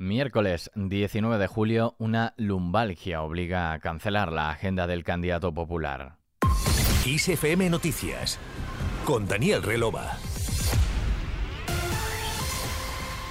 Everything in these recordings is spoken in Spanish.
Miércoles 19 de julio, una lumbalgia obliga a cancelar la agenda del candidato popular. ISFM Noticias con Daniel Relova.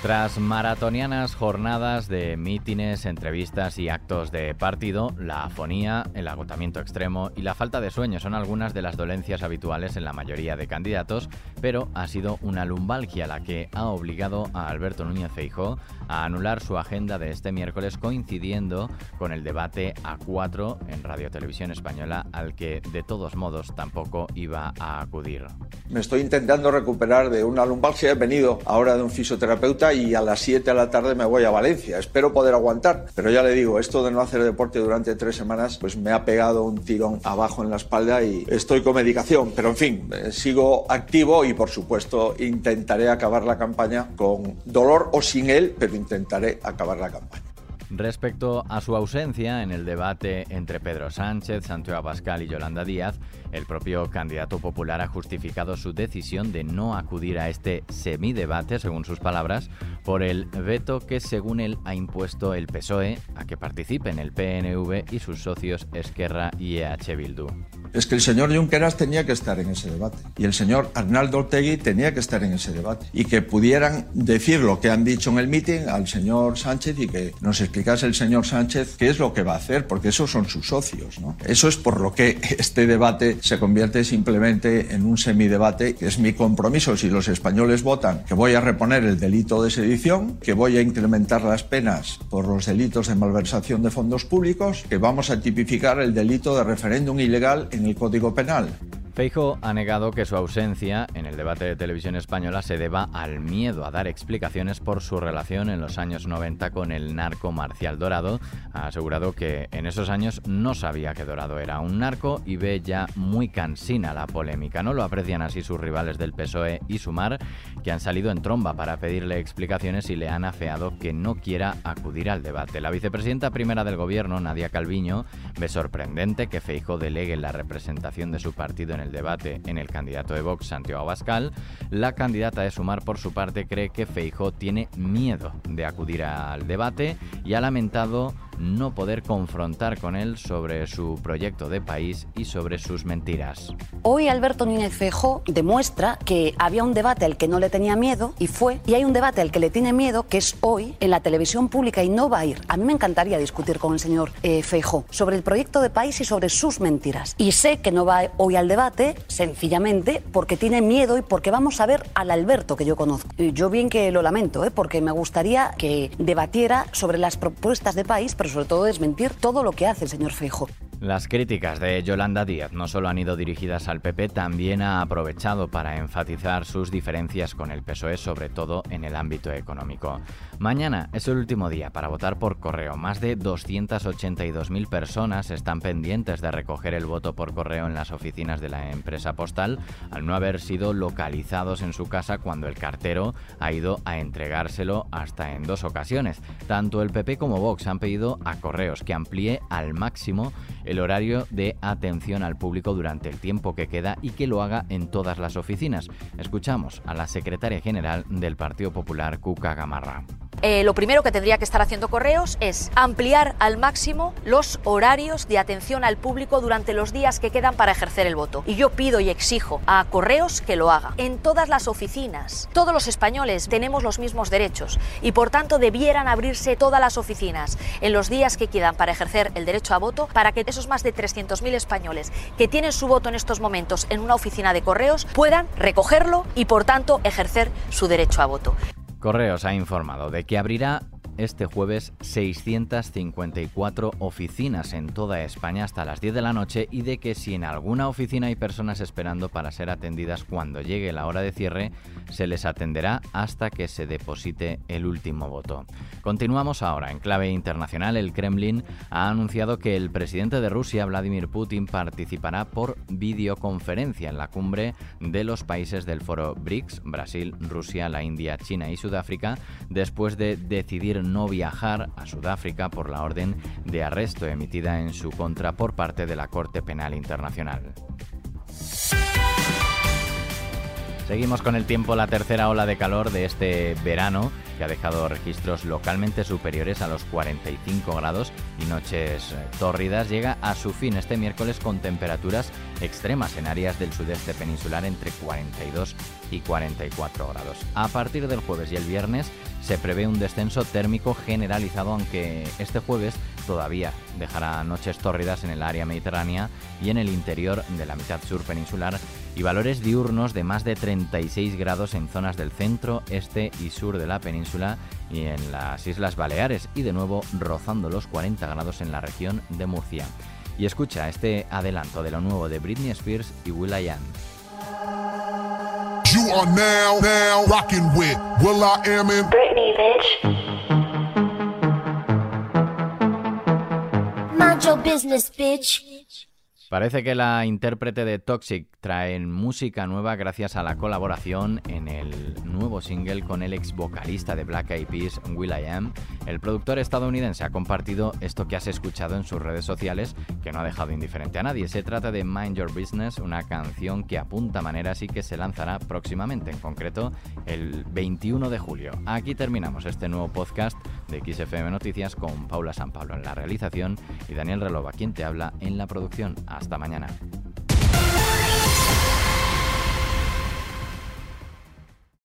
Tras maratonianas jornadas de mítines, entrevistas y actos de partido, la afonía, el agotamiento extremo y la falta de sueño son algunas de las dolencias habituales en la mayoría de candidatos, pero ha sido una lumbalgia la que ha obligado a Alberto Núñez Feijó a anular su agenda de este miércoles coincidiendo con el debate a 4 en Radio Televisión Española al que de todos modos tampoco iba a acudir. Me estoy intentando recuperar de una lumbalgia, he venido ahora de un fisioterapeuta y a las 7 de la tarde me voy a Valencia. Espero poder aguantar, pero ya le digo, esto de no hacer deporte durante tres semanas pues me ha pegado un tirón abajo en la espalda y estoy con medicación, pero en fin, eh, sigo activo y por supuesto intentaré acabar la campaña con dolor o sin él, pero intentaré acabar la campaña. Respecto a su ausencia en el debate entre Pedro Sánchez, Santiago Abascal y Yolanda Díaz, el propio candidato popular ha justificado su decisión de no acudir a este semidebate, según sus palabras, por el veto que, según él, ha impuesto el PSOE a que participen el PNV y sus socios Esquerra y EH Bildu. Es que el señor Junqueras tenía que estar en ese debate y el señor Arnaldo Ortegui tenía que estar en ese debate y que pudieran decir lo que han dicho en el meeting al señor Sánchez y que nos el señor Sánchez qué es lo que va a hacer, porque esos son sus socios. ¿no? Eso es por lo que este debate se convierte simplemente en un semidebate, que es mi compromiso si los españoles votan que voy a reponer el delito de sedición, que voy a incrementar las penas por los delitos de malversación de fondos públicos, que vamos a tipificar el delito de referéndum ilegal en el Código Penal. Feijo ha negado que su ausencia en el debate de televisión española se deba al miedo a dar explicaciones por su relación en los años 90 con el narco Marcial Dorado. Ha asegurado que en esos años no sabía que Dorado era un narco y ve ya muy cansina la polémica. No lo aprecian así sus rivales del PSOE y Sumar, que han salido en tromba para pedirle explicaciones y le han afeado que no quiera acudir al debate. La vicepresidenta primera del gobierno, Nadia Calviño, ve sorprendente que Feijo delegue la representación de su partido en el debate en el candidato de Vox, Santiago Abascal, la candidata de Sumar, por su parte, cree que Feijo tiene miedo de acudir al debate y ha lamentado no poder confrontar con él sobre su proyecto de país y sobre sus mentiras. Hoy Alberto Núñez Feijó demuestra que había un debate al que no le tenía miedo y fue, y hay un debate al que le tiene miedo que es hoy en la televisión pública y no va a ir. A mí me encantaría discutir con el señor eh, Feijó sobre el proyecto de país y sobre sus mentiras. Y sé que no va hoy al debate sencillamente porque tiene miedo y porque vamos a ver al Alberto que yo conozco. Yo bien que lo lamento, ¿eh? porque me gustaría que debatiera sobre las propuestas de país, pero sobre todo desmentir todo lo que hace el señor Feijo. Las críticas de Yolanda Díaz no solo han ido dirigidas al PP, también ha aprovechado para enfatizar sus diferencias con el PSOE, sobre todo en el ámbito económico. Mañana es el último día para votar por correo. Más de 282.000 personas están pendientes de recoger el voto por correo en las oficinas de la empresa postal, al no haber sido localizados en su casa cuando el cartero ha ido a entregárselo hasta en dos ocasiones. Tanto el PP como Vox han pedido a correos que amplíe al máximo el horario de atención al público durante el tiempo que queda y que lo haga en todas las oficinas. Escuchamos a la secretaria general del Partido Popular, Cuca Gamarra. Eh, lo primero que tendría que estar haciendo Correos es ampliar al máximo los horarios de atención al público durante los días que quedan para ejercer el voto. Y yo pido y exijo a Correos que lo haga. En todas las oficinas, todos los españoles tenemos los mismos derechos y por tanto debieran abrirse todas las oficinas en los días que quedan para ejercer el derecho a voto para que esos más de 300.000 españoles que tienen su voto en estos momentos en una oficina de Correos puedan recogerlo y por tanto ejercer su derecho a voto. Correos ha informado de que abrirá este jueves 654 oficinas en toda España hasta las 10 de la noche y de que si en alguna oficina hay personas esperando para ser atendidas cuando llegue la hora de cierre, se les atenderá hasta que se deposite el último voto. Continuamos ahora. En clave internacional, el Kremlin ha anunciado que el presidente de Rusia, Vladimir Putin, participará por videoconferencia en la cumbre de los países del foro BRICS, Brasil, Rusia, la India, China y Sudáfrica, después de decidir no viajar a Sudáfrica por la orden de arresto emitida en su contra por parte de la Corte Penal Internacional. Seguimos con el tiempo, la tercera ola de calor de este verano que ha dejado registros localmente superiores a los 45 grados y noches eh, tórridas, llega a su fin este miércoles con temperaturas extremas en áreas del sudeste peninsular entre 42 y 44 grados. A partir del jueves y el viernes se prevé un descenso térmico generalizado, aunque este jueves todavía dejará noches tórridas en el área mediterránea y en el interior de la mitad sur peninsular y valores diurnos de más de 36 grados en zonas del centro, este y sur de la península y en las Islas Baleares y de nuevo rozando los 40 grados en la región de Murcia. Y escucha este adelanto de lo nuevo de Britney Spears y Will.i.am. You are now, now rocking with Will I Am in Britney, bitch. Mind your business, bitch. Parece que la intérprete de Toxic trae música nueva gracias a la colaboración en el nuevo single con el ex vocalista de Black Eyed Peas, Will I Am. El productor estadounidense ha compartido esto que has escuchado en sus redes sociales, que no ha dejado indiferente a nadie. Se trata de Mind Your Business, una canción que apunta maneras y que se lanzará próximamente, en concreto el 21 de julio. Aquí terminamos este nuevo podcast de XFM Noticias con Paula San Pablo en la realización y Daniel Relova, quien te habla en la producción. Hasta mañana.